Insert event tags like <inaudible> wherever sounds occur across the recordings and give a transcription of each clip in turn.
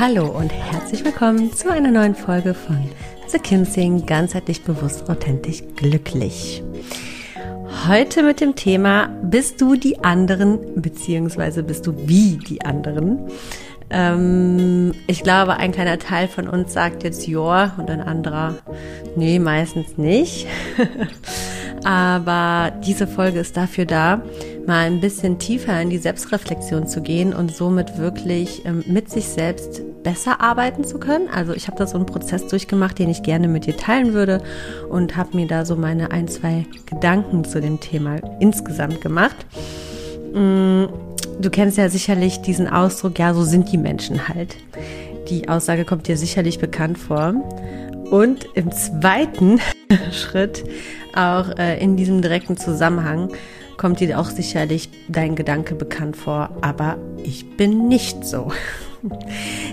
Hallo und herzlich willkommen zu einer neuen Folge von The Kim Sing, ganzheitlich bewusst, authentisch, glücklich. Heute mit dem Thema, bist du die anderen, beziehungsweise bist du wie die anderen? Ähm, ich glaube, ein kleiner Teil von uns sagt jetzt ja und ein anderer, nee, meistens nicht. <laughs> Aber diese Folge ist dafür da, mal ein bisschen tiefer in die Selbstreflexion zu gehen und somit wirklich ähm, mit sich selbst besser arbeiten zu können. Also ich habe da so einen Prozess durchgemacht, den ich gerne mit dir teilen würde und habe mir da so meine ein, zwei Gedanken zu dem Thema insgesamt gemacht. Mm, du kennst ja sicherlich diesen Ausdruck, ja, so sind die Menschen halt. Die Aussage kommt dir sicherlich bekannt vor. Und im zweiten <laughs> Schritt auch äh, in diesem direkten Zusammenhang kommt dir auch sicherlich dein Gedanke bekannt vor, aber ich bin nicht so. <laughs>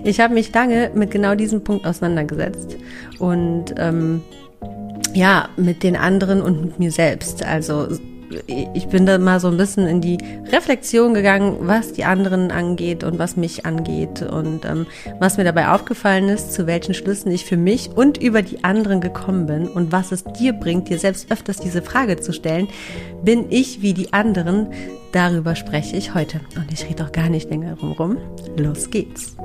Ich habe mich lange mit genau diesem Punkt auseinandergesetzt und ähm, ja, mit den anderen und mit mir selbst. Also ich bin da mal so ein bisschen in die Reflexion gegangen, was die anderen angeht und was mich angeht und ähm, was mir dabei aufgefallen ist, zu welchen Schlüssen ich für mich und über die anderen gekommen bin und was es dir bringt, dir selbst öfters diese Frage zu stellen, bin ich wie die anderen? Darüber spreche ich heute und ich rede auch gar nicht länger rum. Los geht's.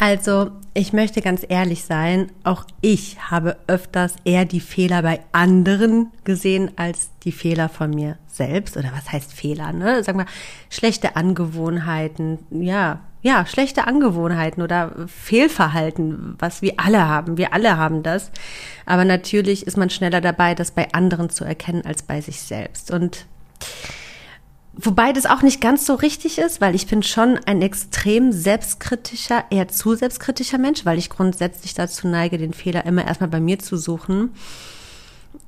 Also, ich möchte ganz ehrlich sein, auch ich habe öfters eher die Fehler bei anderen gesehen als die Fehler von mir selbst. Oder was heißt Fehler, ne? Sag mal, schlechte Angewohnheiten, ja, ja, schlechte Angewohnheiten oder Fehlverhalten, was wir alle haben. Wir alle haben das. Aber natürlich ist man schneller dabei, das bei anderen zu erkennen als bei sich selbst. Und Wobei das auch nicht ganz so richtig ist, weil ich bin schon ein extrem selbstkritischer, eher zu selbstkritischer Mensch, weil ich grundsätzlich dazu neige, den Fehler immer erstmal bei mir zu suchen.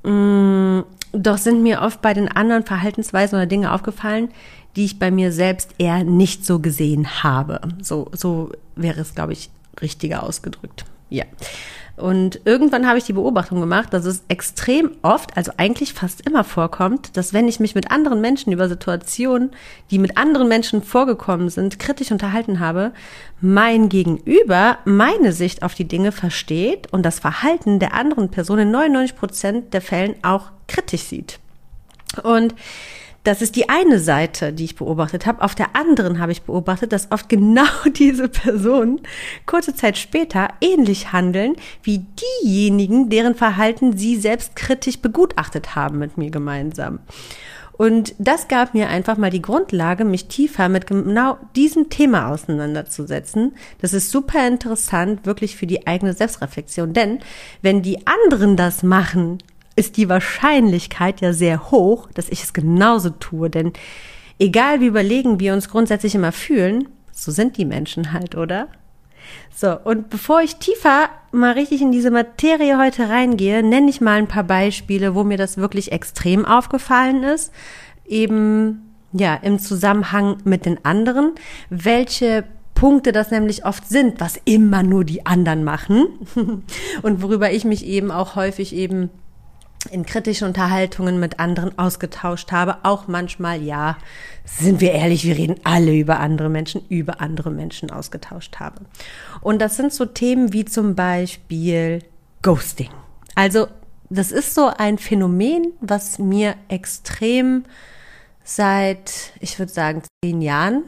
Mm, doch sind mir oft bei den anderen Verhaltensweisen oder Dinge aufgefallen, die ich bei mir selbst eher nicht so gesehen habe. So, so wäre es, glaube ich, richtiger ausgedrückt. Ja. Und irgendwann habe ich die Beobachtung gemacht, dass es extrem oft, also eigentlich fast immer vorkommt, dass wenn ich mich mit anderen Menschen über Situationen, die mit anderen Menschen vorgekommen sind, kritisch unterhalten habe, mein Gegenüber meine Sicht auf die Dinge versteht und das Verhalten der anderen Person in 99 Prozent der Fällen auch kritisch sieht. Und das ist die eine Seite, die ich beobachtet habe. Auf der anderen habe ich beobachtet, dass oft genau <laughs> diese Personen kurze Zeit später ähnlich handeln wie diejenigen, deren Verhalten sie selbst kritisch begutachtet haben mit mir gemeinsam. Und das gab mir einfach mal die Grundlage, mich tiefer mit genau diesem Thema auseinanderzusetzen. Das ist super interessant, wirklich für die eigene Selbstreflexion. Denn wenn die anderen das machen, ist die Wahrscheinlichkeit ja sehr hoch, dass ich es genauso tue. Denn egal wie überlegen wir uns grundsätzlich immer fühlen, so sind die Menschen halt, oder? So, und bevor ich tiefer mal richtig in diese Materie heute reingehe, nenne ich mal ein paar Beispiele, wo mir das wirklich extrem aufgefallen ist. Eben, ja, im Zusammenhang mit den anderen, welche Punkte das nämlich oft sind, was immer nur die anderen machen <laughs> und worüber ich mich eben auch häufig eben in kritischen Unterhaltungen mit anderen ausgetauscht habe. Auch manchmal, ja, sind wir ehrlich, wir reden alle über andere Menschen, über andere Menschen ausgetauscht habe. Und das sind so Themen wie zum Beispiel Ghosting. Also, das ist so ein Phänomen, was mir extrem seit, ich würde sagen, zehn Jahren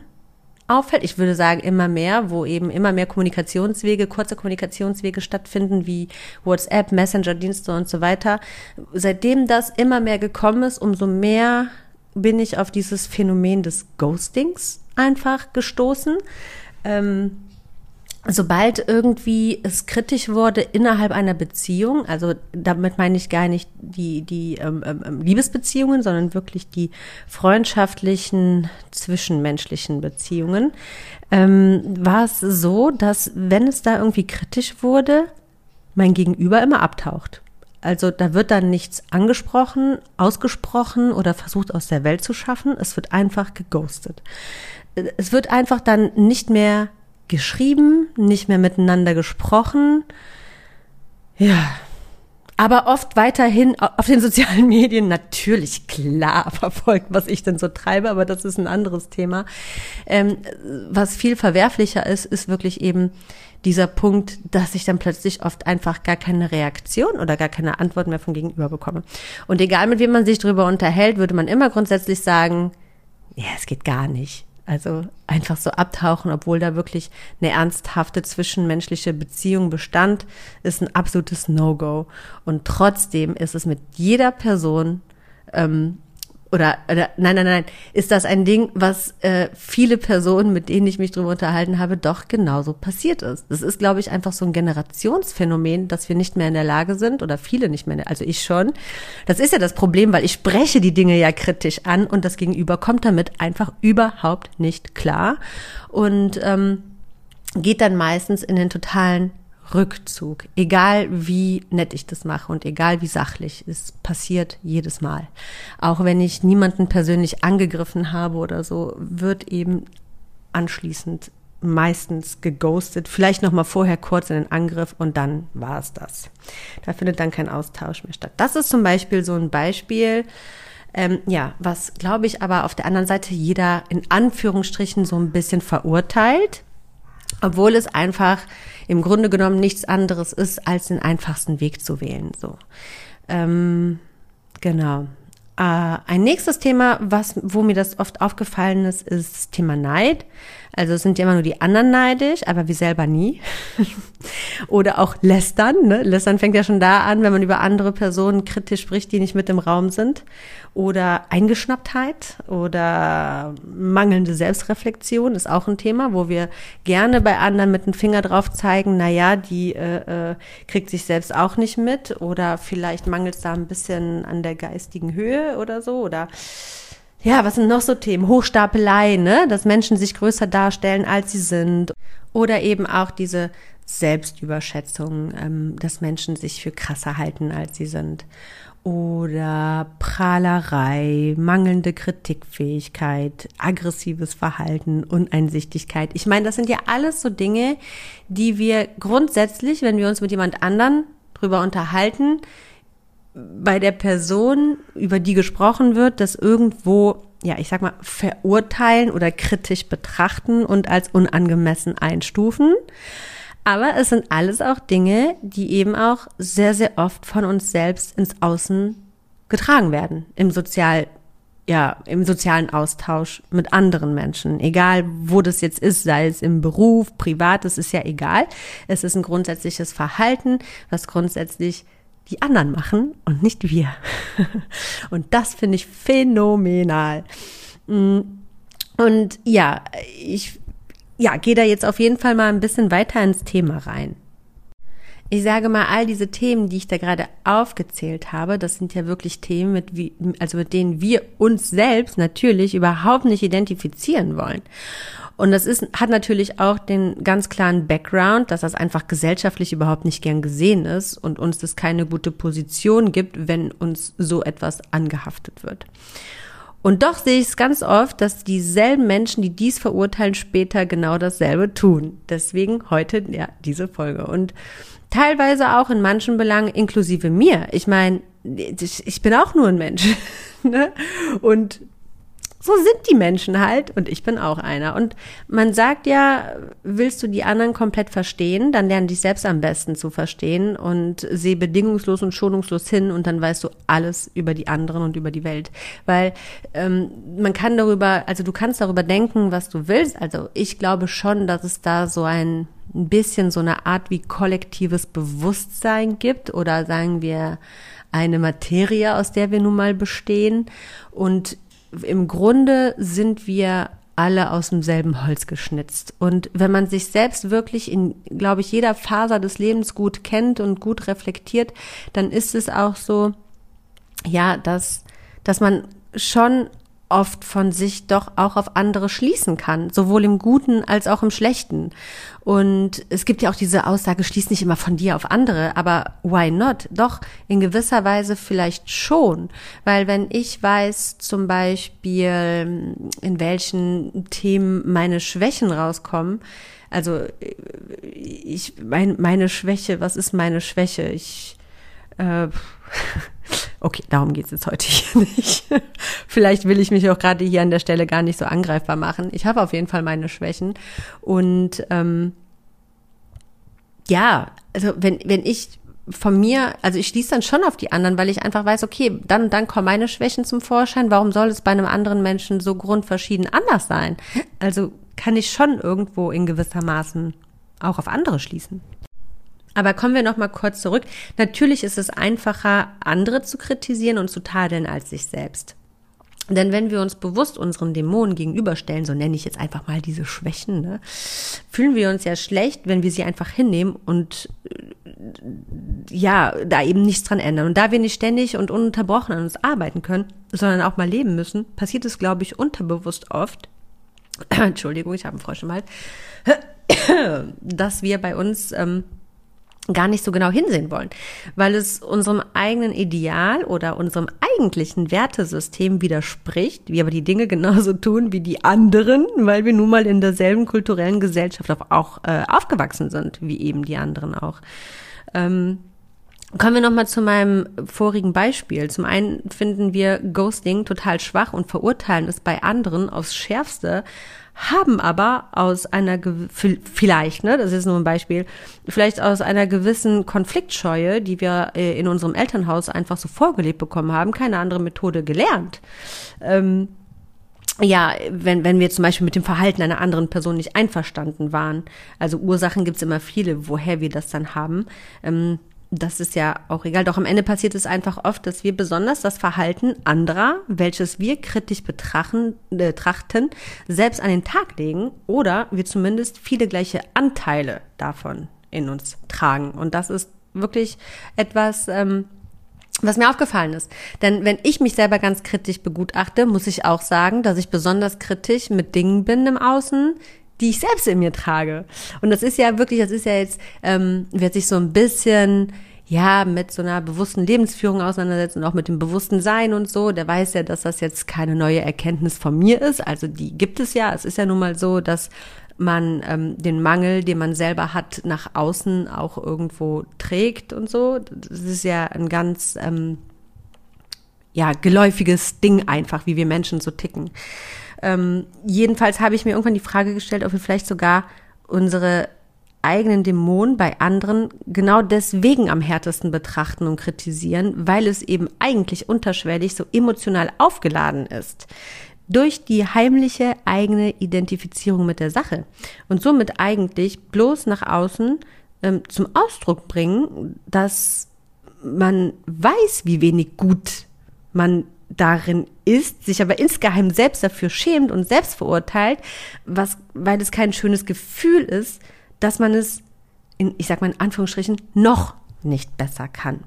auffällt. Ich würde sagen, immer mehr, wo eben immer mehr Kommunikationswege, kurze Kommunikationswege stattfinden, wie WhatsApp, Messenger-Dienste und so weiter. Seitdem das immer mehr gekommen ist, umso mehr bin ich auf dieses Phänomen des Ghostings einfach gestoßen. Ähm, sobald irgendwie es kritisch wurde innerhalb einer Beziehung, also damit meine ich gar nicht die, die ähm, ähm, ähm, Liebesbeziehungen, sondern wirklich die freundschaftlichen, zwischenmenschlichen Beziehungen, ähm, war es so, dass wenn es da irgendwie kritisch wurde, mein Gegenüber immer abtaucht. Also da wird dann nichts angesprochen, ausgesprochen oder versucht aus der Welt zu schaffen. Es wird einfach geghostet. Es wird einfach dann nicht mehr geschrieben, nicht mehr miteinander gesprochen. Ja. Aber oft weiterhin auf den sozialen <laughs> Medien natürlich klar verfolgt, was ich denn so treibe, aber das ist ein anderes Thema. Ähm, was viel verwerflicher ist, ist wirklich eben dieser Punkt, dass ich dann plötzlich oft einfach gar keine Reaktion oder gar keine Antwort mehr vom Gegenüber bekomme. Und egal mit wem man sich darüber unterhält, würde man immer grundsätzlich sagen, ja, es geht gar nicht. Also einfach so abtauchen, obwohl da wirklich eine ernsthafte zwischenmenschliche Beziehung bestand, ist ein absolutes No-Go. Und trotzdem ist es mit jeder Person ähm, oder, oder nein, nein, nein, ist das ein Ding, was äh, viele Personen, mit denen ich mich drüber unterhalten habe, doch genauso passiert ist. Das ist, glaube ich, einfach so ein Generationsphänomen, dass wir nicht mehr in der Lage sind oder viele nicht mehr, der, also ich schon. Das ist ja das Problem, weil ich spreche die Dinge ja kritisch an und das Gegenüber kommt damit einfach überhaupt nicht klar und ähm, geht dann meistens in den totalen Rückzug. Egal wie nett ich das mache und egal wie sachlich, es passiert jedes Mal. Auch wenn ich niemanden persönlich angegriffen habe oder so, wird eben anschließend meistens geghostet, vielleicht noch mal vorher kurz in den Angriff und dann war es das. Da findet dann kein Austausch mehr statt. Das ist zum Beispiel so ein Beispiel, ähm, ja, was glaube ich aber auf der anderen Seite jeder in Anführungsstrichen so ein bisschen verurteilt, obwohl es einfach im Grunde genommen nichts anderes ist, als den einfachsten Weg zu wählen. So, ähm, genau. Äh, ein nächstes Thema, was, wo mir das oft aufgefallen ist, ist das Thema Neid. Also es sind ja immer nur die anderen neidisch, aber wir selber nie. <laughs> Oder auch lästern. Ne? Lästern fängt ja schon da an, wenn man über andere Personen kritisch spricht, die nicht mit im Raum sind. Oder Eingeschnapptheit oder mangelnde Selbstreflexion ist auch ein Thema, wo wir gerne bei anderen mit dem Finger drauf zeigen, na ja, die äh, äh, kriegt sich selbst auch nicht mit oder vielleicht mangelt es da ein bisschen an der geistigen Höhe oder so oder ja, was sind noch so Themen? Hochstapelei, ne? Dass Menschen sich größer darstellen, als sie sind. Oder eben auch diese Selbstüberschätzung, ähm, dass Menschen sich für krasser halten, als sie sind. Oder Prahlerei, mangelnde Kritikfähigkeit, aggressives Verhalten, Uneinsichtigkeit. Ich meine, das sind ja alles so Dinge, die wir grundsätzlich, wenn wir uns mit jemand anderen drüber unterhalten, bei der Person, über die gesprochen wird, das irgendwo, ja, ich sag mal, verurteilen oder kritisch betrachten und als unangemessen einstufen. Aber es sind alles auch Dinge, die eben auch sehr, sehr oft von uns selbst ins Außen getragen werden. Im Sozial, ja, im sozialen Austausch mit anderen Menschen. Egal, wo das jetzt ist, sei es im Beruf, privat, das ist ja egal. Es ist ein grundsätzliches Verhalten, was grundsätzlich die anderen machen und nicht wir. <laughs> und das finde ich phänomenal. Mm, und ja, ich ja, gehe da jetzt auf jeden Fall mal ein bisschen weiter ins Thema rein. Ich sage mal, all diese Themen, die ich da gerade aufgezählt habe, das sind ja wirklich Themen, mit wie, also mit denen wir uns selbst natürlich überhaupt nicht identifizieren wollen. Und das ist, hat natürlich auch den ganz klaren Background, dass das einfach gesellschaftlich überhaupt nicht gern gesehen ist und uns das keine gute Position gibt, wenn uns so etwas angehaftet wird. Und doch sehe ich es ganz oft, dass dieselben Menschen, die dies verurteilen, später genau dasselbe tun. Deswegen heute ja diese Folge und teilweise auch in manchen Belangen inklusive mir. Ich meine, ich bin auch nur ein Mensch. <laughs> ne? Und so sind die Menschen halt und ich bin auch einer. Und man sagt ja, willst du die anderen komplett verstehen, dann lern dich selbst am besten zu verstehen und seh bedingungslos und schonungslos hin und dann weißt du alles über die anderen und über die Welt. Weil ähm, man kann darüber, also du kannst darüber denken, was du willst. Also ich glaube schon, dass es da so ein ein bisschen so eine Art wie kollektives Bewusstsein gibt oder sagen wir eine Materie, aus der wir nun mal bestehen. Und im Grunde sind wir alle aus demselben Holz geschnitzt. Und wenn man sich selbst wirklich in, glaube ich, jeder Faser des Lebens gut kennt und gut reflektiert, dann ist es auch so, ja, dass, dass man schon oft von sich doch auch auf andere schließen kann, sowohl im Guten als auch im Schlechten. Und es gibt ja auch diese Aussage, schließ nicht immer von dir auf andere, aber why not? Doch, in gewisser Weise vielleicht schon. Weil wenn ich weiß zum Beispiel, in welchen Themen meine Schwächen rauskommen, also ich, mein, meine Schwäche, was ist meine Schwäche? Ich äh, <laughs> okay, darum geht es jetzt heute hier <laughs> nicht. Vielleicht will ich mich auch gerade hier an der Stelle gar nicht so angreifbar machen. Ich habe auf jeden Fall meine Schwächen. Und ähm, ja, also wenn, wenn ich von mir, also ich schließe dann schon auf die anderen, weil ich einfach weiß, okay, dann dann kommen meine Schwächen zum Vorschein. Warum soll es bei einem anderen Menschen so grundverschieden anders sein? Also kann ich schon irgendwo in gewisser Maßen auch auf andere schließen. Aber kommen wir noch mal kurz zurück. Natürlich ist es einfacher, andere zu kritisieren und zu tadeln als sich selbst. Denn wenn wir uns bewusst unseren Dämonen gegenüberstellen, so nenne ich jetzt einfach mal diese Schwächen, ne, fühlen wir uns ja schlecht, wenn wir sie einfach hinnehmen und äh, ja, da eben nichts dran ändern. Und da wir nicht ständig und ununterbrochen an uns arbeiten können, sondern auch mal leben müssen, passiert es, glaube ich, unterbewusst oft, <clears throat> Entschuldigung, ich habe einen Frosch im Hals, <clears throat> dass wir bei uns ähm, gar nicht so genau hinsehen wollen, weil es unserem eigenen Ideal oder unserem eigentlichen Wertesystem widerspricht, wir aber die Dinge genauso tun wie die anderen, weil wir nun mal in derselben kulturellen Gesellschaft auch äh, aufgewachsen sind, wie eben die anderen auch. Ähm, Kommen wir nochmal zu meinem vorigen Beispiel. Zum einen finden wir Ghosting total schwach und verurteilen es bei anderen aufs Schärfste, haben aber aus einer, vielleicht, ne, das ist nur ein Beispiel, vielleicht aus einer gewissen Konfliktscheue, die wir äh, in unserem Elternhaus einfach so vorgelebt bekommen haben, keine andere Methode gelernt. Ähm, ja, wenn, wenn wir zum Beispiel mit dem Verhalten einer anderen Person nicht einverstanden waren. Also Ursachen gibt's immer viele, woher wir das dann haben. Ähm, das ist ja auch egal. Doch am Ende passiert es einfach oft, dass wir besonders das Verhalten anderer, welches wir kritisch betrachten, betrachten, selbst an den Tag legen oder wir zumindest viele gleiche Anteile davon in uns tragen. Und das ist wirklich etwas, ähm, was mir aufgefallen ist. Denn wenn ich mich selber ganz kritisch begutachte, muss ich auch sagen, dass ich besonders kritisch mit Dingen bin im Außen, die ich selbst in mir trage. Und das ist ja wirklich, das ist ja jetzt, ähm, wird sich so ein bisschen ja, mit so einer bewussten Lebensführung auseinandersetzt und auch mit dem bewussten Sein und so, der weiß ja, dass das jetzt keine neue Erkenntnis von mir ist. Also die gibt es ja. Es ist ja nun mal so, dass man ähm, den Mangel, den man selber hat, nach außen auch irgendwo trägt und so. Das ist ja ein ganz ähm, ja geläufiges Ding einfach, wie wir Menschen so ticken. Ähm, jedenfalls habe ich mir irgendwann die Frage gestellt, ob wir vielleicht sogar unsere eigenen Dämonen bei anderen genau deswegen am härtesten betrachten und kritisieren, weil es eben eigentlich unterschwellig so emotional aufgeladen ist. Durch die heimliche eigene Identifizierung mit der Sache und somit eigentlich bloß nach außen ähm, zum Ausdruck bringen, dass man weiß, wie wenig gut man darin ist, sich aber insgeheim selbst dafür schämt und selbst verurteilt, was, weil es kein schönes Gefühl ist, dass man es in, ich sag mal in Anführungsstrichen, noch nicht besser kann.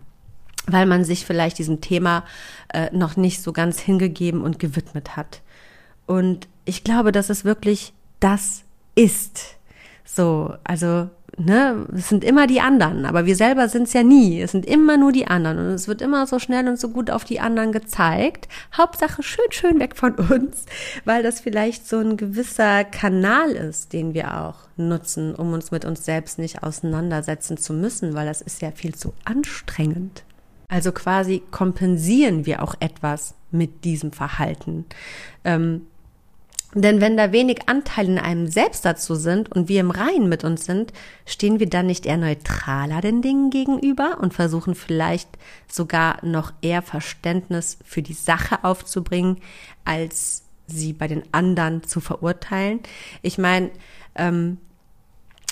Weil man sich vielleicht diesem Thema äh, noch nicht so ganz hingegeben und gewidmet hat. Und ich glaube, dass es wirklich das ist. So, also ne, es sind immer die anderen, aber wir selber sind es ja nie. Es sind immer nur die anderen und es wird immer so schnell und so gut auf die anderen gezeigt. Hauptsache schön, schön weg von uns, weil das vielleicht so ein gewisser Kanal ist, den wir auch nutzen, um uns mit uns selbst nicht auseinandersetzen zu müssen, weil das ist ja viel zu anstrengend. Also quasi kompensieren wir auch etwas mit diesem Verhalten. Ähm, denn wenn da wenig Anteile in einem selbst dazu sind und wir im Reinen mit uns sind, stehen wir dann nicht eher neutraler den Dingen gegenüber und versuchen vielleicht sogar noch eher Verständnis für die Sache aufzubringen, als sie bei den anderen zu verurteilen. Ich meine, ähm,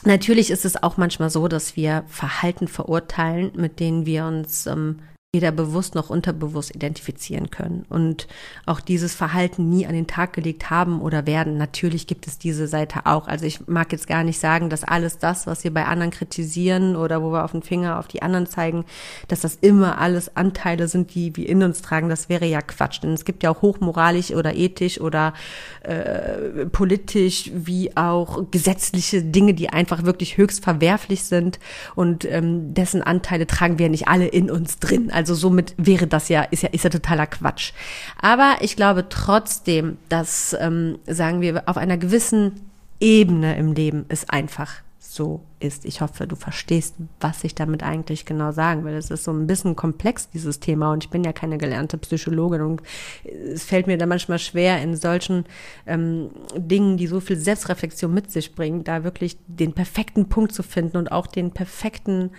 natürlich ist es auch manchmal so, dass wir Verhalten verurteilen, mit denen wir uns ähm, weder bewusst noch unterbewusst identifizieren können und auch dieses Verhalten nie an den Tag gelegt haben oder werden. Natürlich gibt es diese Seite auch. Also ich mag jetzt gar nicht sagen, dass alles das, was wir bei anderen kritisieren oder wo wir auf den Finger auf die anderen zeigen, dass das immer alles Anteile sind, die wir in uns tragen. Das wäre ja Quatsch. Denn es gibt ja auch hochmoralisch oder ethisch oder äh, politisch wie auch gesetzliche Dinge, die einfach wirklich höchst verwerflich sind und ähm, dessen Anteile tragen wir nicht alle in uns drin. Also also somit wäre das ja, ist ja, ist ja totaler Quatsch. Aber ich glaube trotzdem, dass, ähm, sagen wir, auf einer gewissen Ebene im Leben es einfach so ist. Ich hoffe, du verstehst, was ich damit eigentlich genau sagen will. Es ist so ein bisschen komplex, dieses Thema, und ich bin ja keine gelernte Psychologin und es fällt mir da manchmal schwer, in solchen ähm, Dingen, die so viel Selbstreflexion mit sich bringen, da wirklich den perfekten Punkt zu finden und auch den perfekten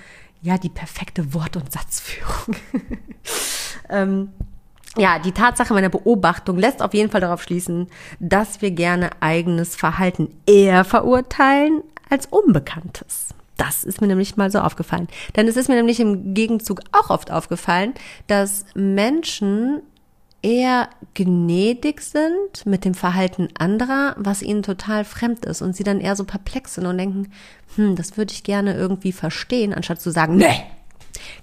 ja, die perfekte Wort- und Satzführung. <laughs> ähm, ja, die Tatsache meiner Beobachtung lässt auf jeden Fall darauf schließen, dass wir gerne eigenes Verhalten eher verurteilen als Unbekanntes. Das ist mir nämlich mal so aufgefallen. Denn es ist mir nämlich im Gegenzug auch oft aufgefallen, dass Menschen eher gnädig sind mit dem Verhalten anderer, was ihnen total fremd ist und sie dann eher so perplex sind und denken, hm, das würde ich gerne irgendwie verstehen, anstatt zu sagen, nee,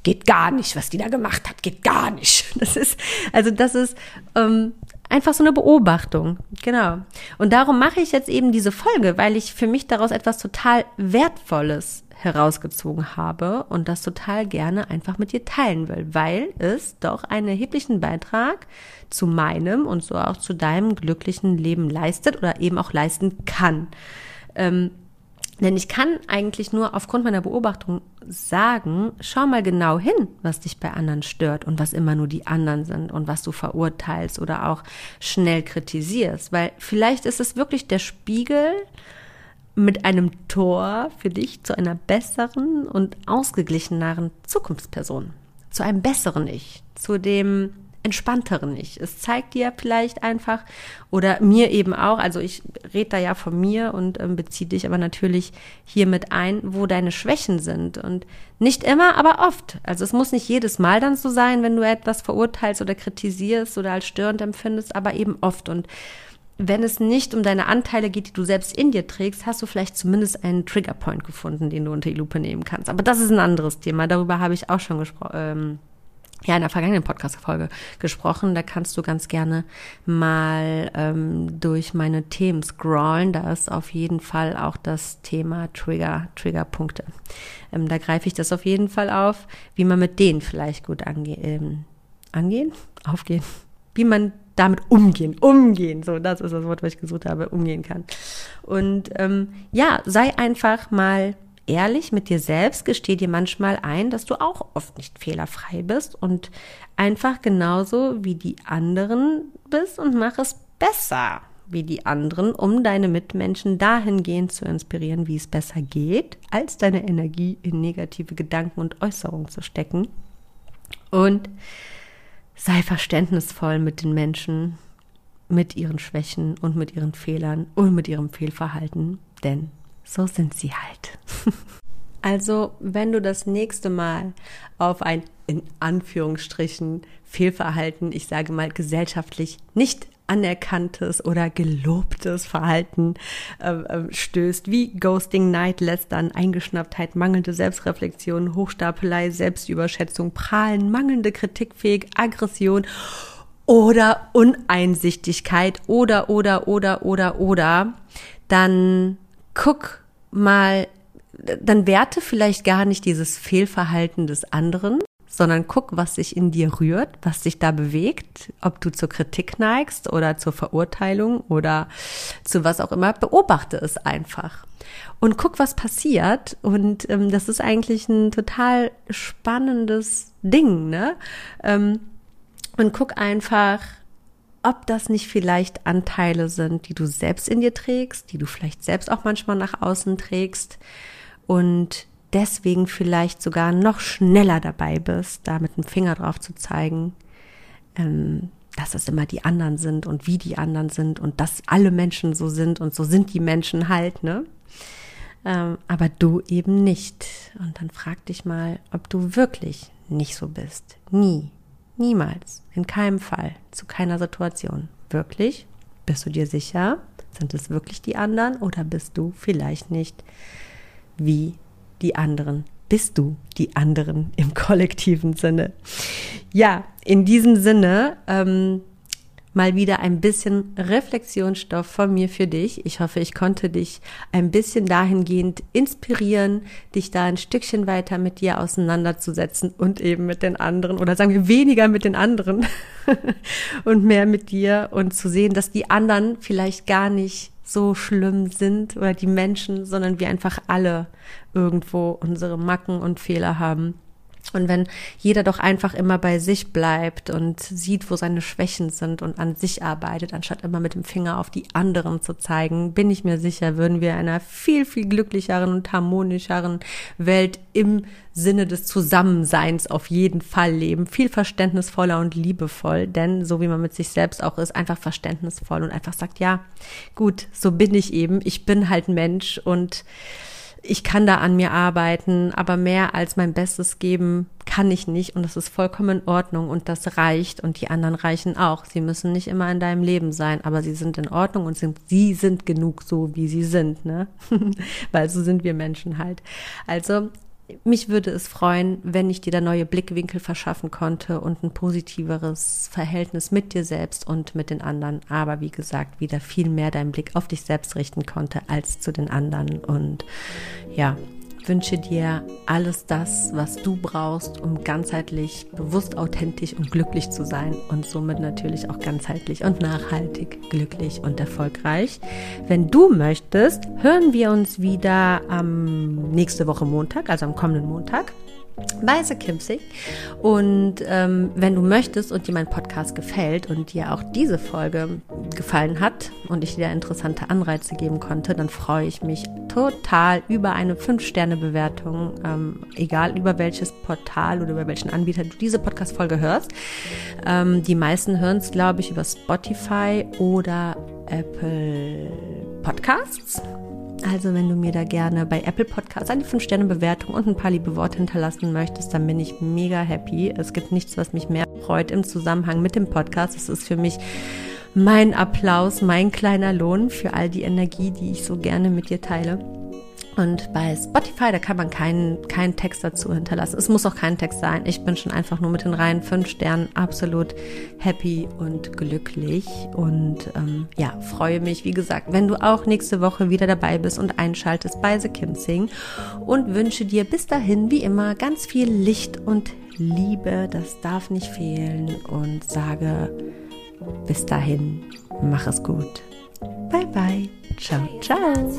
geht gar nicht, was die da gemacht hat, geht gar nicht. <laughs> Das ist, also das ist ähm, einfach so eine Beobachtung, genau. Und darum mache ich jetzt eben diese Folge, weil ich für mich daraus etwas total Wertvolles herausgezogen habe und das total gerne einfach mit dir teilen will, weil es doch einen erheblichen Beitrag zu meinem und so auch zu deinem glücklichen Leben leistet oder eben auch leisten kann. Ähm, denn ich kann eigentlich nur aufgrund meiner Beobachtung sagen, schau mal genau hin, was dich bei anderen stört und was immer nur die anderen sind und was du verurteilst oder auch schnell kritisierst. Weil vielleicht ist es wirklich der Spiegel mit einem Tor für dich zu einer besseren und ausgeglicheneren Zukunftsperson, zu einem besseren Ich, zu dem entspannteren Ich. Es zeigt dir vielleicht einfach oder mir eben auch, also ich rede da ja von mir und ähm, beziehe dich aber natürlich hier mit ein, wo deine Schwächen sind und nicht immer, aber oft. Also es muss nicht jedes Mal dann so sein, wenn du etwas verurteilst oder kritisierst oder als störend empfindest, aber eben oft und wenn es nicht um deine Anteile geht, die du selbst in dir trägst, hast du vielleicht zumindest einen Triggerpoint gefunden, den du unter die Lupe nehmen kannst. Aber das ist ein anderes Thema. Darüber habe ich auch schon gesprochen. Ähm, ja, in der vergangenen Podcast-Folge gesprochen. Da kannst du ganz gerne mal ähm, durch meine Themen scrollen. Da ist auf jeden Fall auch das Thema Trigger, Triggerpunkte. Ähm, da greife ich das auf jeden Fall auf, wie man mit denen vielleicht gut ange ähm, angehen, aufgehen, wie man damit umgehen, umgehen, so das ist das Wort, was ich gesucht habe, umgehen kann. Und ähm, ja, sei einfach mal ehrlich mit dir selbst, gesteh dir manchmal ein, dass du auch oft nicht fehlerfrei bist und einfach genauso wie die anderen bist und mach es besser wie die anderen, um deine Mitmenschen dahingehend zu inspirieren, wie es besser geht, als deine Energie in negative Gedanken und Äußerungen zu stecken. Und sei verständnisvoll mit den Menschen, mit ihren Schwächen und mit ihren Fehlern und mit ihrem Fehlverhalten, denn so sind sie halt. <laughs> Also, wenn du das nächste Mal auf ein in Anführungsstrichen Fehlverhalten, ich sage mal gesellschaftlich nicht anerkanntes oder gelobtes Verhalten äh, stößt, wie Ghosting, Night, Lästern, Eingeschnapptheit, mangelnde Selbstreflexion, Hochstapelei, Selbstüberschätzung, Prahlen, mangelnde Kritikfähig, Aggression oder Uneinsichtigkeit oder, oder, oder, oder, oder, dann guck mal, dann werte vielleicht gar nicht dieses Fehlverhalten des anderen, sondern guck, was sich in dir rührt, was dich da bewegt, ob du zur Kritik neigst oder zur Verurteilung oder zu was auch immer. Beobachte es einfach und guck, was passiert. Und ähm, das ist eigentlich ein total spannendes Ding, ne? Ähm, und guck einfach, ob das nicht vielleicht Anteile sind, die du selbst in dir trägst, die du vielleicht selbst auch manchmal nach außen trägst und deswegen vielleicht sogar noch schneller dabei bist, da mit dem Finger drauf zu zeigen, ähm, dass es immer die anderen sind und wie die anderen sind und dass alle Menschen so sind und so sind die Menschen halt, ne? Ähm, aber du eben nicht. Und dann frag dich mal, ob du wirklich nicht so bist. Nie. Niemals. In keinem Fall. Zu keiner Situation. Wirklich? Bist du dir sicher? Sind es wirklich die anderen oder bist du vielleicht nicht wie die anderen. Bist du die anderen im <laughs> kollektiven Sinne? Ja, in diesem Sinne ähm, mal wieder ein bisschen Reflexionsstoff von mir für dich. Ich hoffe, ich konnte dich ein bisschen dahingehend inspirieren, dich da ein Stückchen weiter mit dir auseinanderzusetzen und eben mit den anderen oder sagen wir weniger mit den anderen <laughs> und mehr mit dir und zu sehen, dass die anderen vielleicht gar nicht so schlimm sind oder die Menschen, sondern wir einfach alle irgendwo unsere Macken und Fehler haben. Und wenn jeder doch einfach immer bei sich bleibt und sieht, wo seine Schwächen sind und an sich arbeitet, anstatt immer mit dem Finger auf die anderen zu zeigen, bin ich mir sicher, würden wir in einer viel, viel glücklicheren und harmonischeren Welt im Sinne des Zusammenseins auf jeden Fall leben. Viel verständnisvoller und liebevoll, denn so wie man mit sich selbst auch ist, einfach verständnisvoll und einfach sagt, ja, gut, so bin ich eben. Ich bin halt Mensch und ich kann da an mir arbeiten, aber mehr als mein Bestes geben kann ich nicht und das ist vollkommen in Ordnung und das reicht und die anderen reichen auch. Sie müssen nicht immer in deinem Leben sein, aber sie sind in Ordnung und sind, sie sind genug so, wie sie sind, ne? <laughs> Weil so sind wir Menschen halt. Also mich würde es freuen, wenn ich dir da neue Blickwinkel verschaffen konnte und ein positiveres Verhältnis mit dir selbst und mit den anderen. Aber wie gesagt, wieder viel mehr deinen Blick auf dich selbst richten konnte als zu den anderen. Und ja, wünsche dir alles das, was du brauchst, um ganzheitlich, bewusst, authentisch und glücklich zu sein und somit natürlich auch ganzheitlich und nachhaltig glücklich und erfolgreich. Wenn du möchtest, hören wir uns wieder am nächste Woche Montag, also am kommenden Montag bei The Kimsey. Und ähm, wenn du möchtest und dir mein Podcast gefällt und dir auch diese Folge gefallen hat und ich dir interessante Anreize geben konnte, dann freue ich mich total über eine 5-Sterne-Bewertung, ähm, egal über welches Portal oder über welchen Anbieter du diese Podcast-Folge hörst. Ähm, die meisten hören es, glaube ich, über Spotify oder Apple Podcasts. Also wenn du mir da gerne bei Apple Podcasts eine 5-Sterne-Bewertung und ein paar liebe Worte hinterlassen möchtest, dann bin ich mega happy. Es gibt nichts, was mich mehr freut im Zusammenhang mit dem Podcast. Es ist für mich mein Applaus, mein kleiner Lohn für all die Energie, die ich so gerne mit dir teile. Und bei Spotify, da kann man keinen, keinen Text dazu hinterlassen. Es muss auch kein Text sein. Ich bin schon einfach nur mit den reinen fünf Sternen absolut happy und glücklich. Und ähm, ja, freue mich, wie gesagt, wenn du auch nächste Woche wieder dabei bist und einschaltest bei The Kim Sing. Und wünsche dir bis dahin, wie immer, ganz viel Licht und Liebe. Das darf nicht fehlen. Und sage bis dahin, mach es gut. Bye bye. Ciao, ciao.